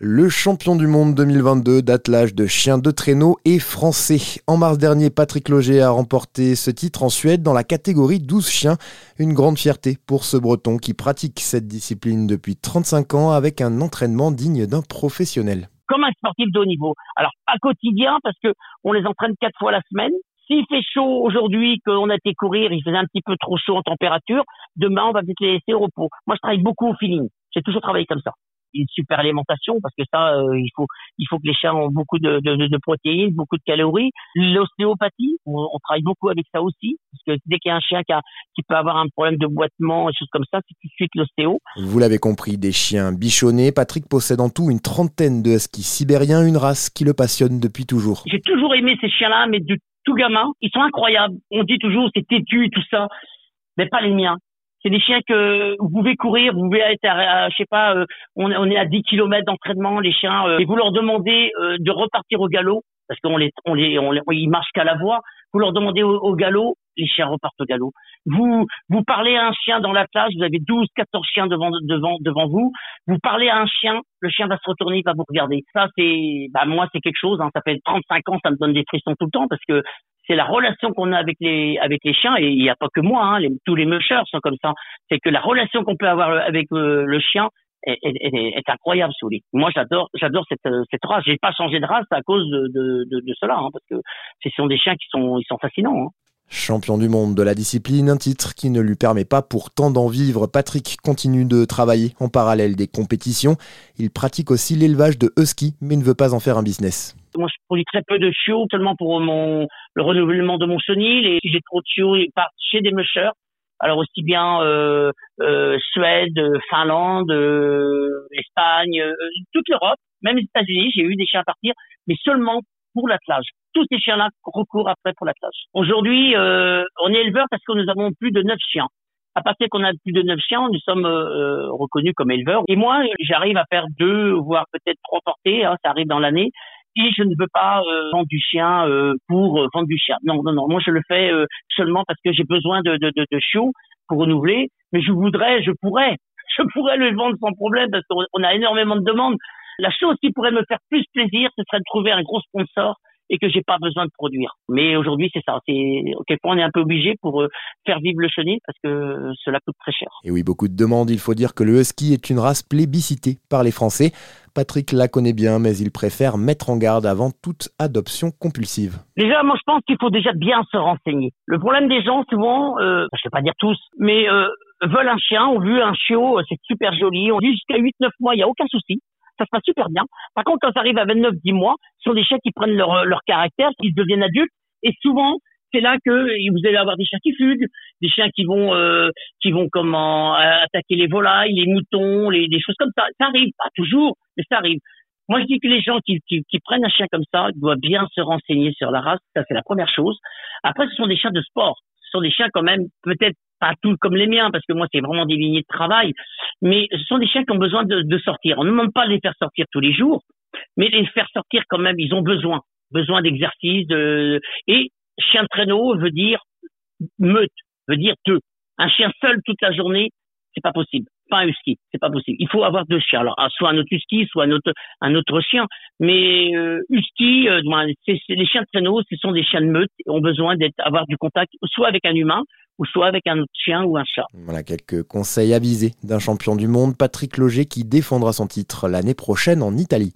Le champion du monde 2022 d'attelage de chiens de traîneau est français. En mars dernier, Patrick Loger a remporté ce titre en Suède dans la catégorie 12 chiens. Une grande fierté pour ce breton qui pratique cette discipline depuis 35 ans avec un entraînement digne d'un professionnel. Comme un sportif de haut niveau. Alors, pas quotidien parce que on les entraîne quatre fois la semaine. S'il fait chaud aujourd'hui, qu'on a été courir, il faisait un petit peu trop chaud en température, demain, on va peut-être les laisser au repos. Moi, je travaille beaucoup au feeling. J'ai toujours travaillé comme ça une super alimentation parce que ça euh, il faut il faut que les chiens ont beaucoup de, de, de protéines beaucoup de calories. L'ostéopathie on, travaille beaucoup avec ça aussi parce que dès qu'il y a un chien qui, a, qui peut avoir un problème de boitement et choses comme ça c'est tout de suite l'ostéo. Vous l'avez compris des chiens bichonnés. Patrick possède en tout une trentaine de huskies sibériens une race qui le passionne depuis toujours. J'ai toujours aimé ces chiens là mais de tout gamin. Ils sont incroyables. On dit toujours c'est têtu et tout ça. Mais pas les miens c'est des chiens que vous pouvez courir, vous pouvez être, à, je sais pas, euh, on, est à 10 km d'entraînement, les chiens, euh, et vous leur demandez euh, de repartir au galop, parce qu'on les, on les, ils marchent qu'à la voix. Vous leur demandez au, galop, les chiens repartent au galop. Vous, vous parlez à un chien dans la plage, vous avez 12, 14 chiens devant, devant, devant vous. Vous parlez à un chien, le chien va se retourner, il va vous regarder. Ça, c'est, bah, moi, c'est quelque chose, hein, ça fait 35 ans, ça me donne des frissons tout le temps parce que c'est la relation qu'on a avec les avec les chiens et il n'y a pas que moi, hein, tous les mushers sont comme ça. C'est que la relation qu'on peut avoir avec euh, le chien est, incroyable, Souli. Moi, j'adore j'adore cette euh, cette race. J'ai pas changé de race à cause de de, de, de cela, hein, parce que ce sont des chiens qui sont ils sont fascinants. Hein. Champion du monde de la discipline, un titre qui ne lui permet pas pourtant d'en vivre. Patrick continue de travailler en parallèle des compétitions. Il pratique aussi l'élevage de husky, mais ne veut pas en faire un business. Moi, je produis très peu de chiots, seulement pour le renouvellement de mon chenil. Et si j'ai trop de chiots, ils partent chez des mushers. Alors aussi bien euh, euh, Suède, Finlande, euh, Espagne, euh, toute l'Europe, même les États-Unis, j'ai eu des chiens à partir, mais seulement pour l'attelage tous ces chiens-là recourent après pour la tâche. Aujourd'hui, euh, on est éleveur parce que nous avons plus de neuf chiens. À partir qu'on a plus de neuf chiens, nous sommes euh, reconnus comme éleveurs. Et moi, j'arrive à faire deux, voire peut-être trois portées, hein, ça arrive dans l'année. Et je ne veux pas euh, vendre du chien euh, pour vendre du chien. Non, non, non. Moi, je le fais seulement parce que j'ai besoin de, de, de chiots pour renouveler. Mais je voudrais, je pourrais, je pourrais le vendre sans problème parce qu'on a énormément de demandes. La chose qui pourrait me faire plus plaisir, ce serait de trouver un gros sponsor et que j'ai pas besoin de produire. Mais aujourd'hui, c'est ça. C'est quel point on est un peu obligé pour euh, faire vivre le chenil parce que cela coûte très cher. Et oui, beaucoup de demandes. Il faut dire que le husky est une race plébiscitée par les Français. Patrick la connaît bien, mais il préfère mettre en garde avant toute adoption compulsive. Déjà, moi, je pense qu'il faut déjà bien se renseigner. Le problème des gens, souvent, euh, je vais pas dire tous, mais euh, veulent un chien, ont vu un chiot, c'est super joli, on dit jusqu'à 8-9 mois, il y a aucun souci ça se passe super bien. Par contre, quand ça arrive à 29-10 mois, ce sont des chiens qui prennent leur, leur caractère, qui deviennent adultes, et souvent, c'est là que vous allez avoir des chiens qui fuguent, des chiens qui vont euh, qui vont comment attaquer les volailles, les moutons, les des choses comme ça. Ça arrive, pas toujours, mais ça arrive. Moi, je dis que les gens qui, qui, qui prennent un chien comme ça doivent bien se renseigner sur la race. Ça, c'est la première chose. Après, ce sont des chiens de sport. Ce sont des chiens quand même peut-être pas tous comme les miens, parce que moi, c'est vraiment des lignées de travail. Mais ce sont des chiens qui ont besoin de, de sortir. On ne demande pas de les faire sortir tous les jours, mais les faire sortir quand même, ils ont besoin. Besoin d'exercice. De... Et chien de traîneau veut dire meute, veut dire deux. Un chien seul toute la journée, c'est pas possible. Pas un husky, c'est pas possible. Il faut avoir deux chiens. Alors, soit un autre husky, soit un autre, un autre chien. Mais euh, husky, euh, les chiens de traîneau, ce sont des chiens de meute, ont besoin d'être, avoir du contact, soit avec un humain, ou soit avec un autre chien ou un chat. Voilà quelques conseils avisés d'un champion du monde, Patrick Loger, qui défendra son titre l'année prochaine en Italie.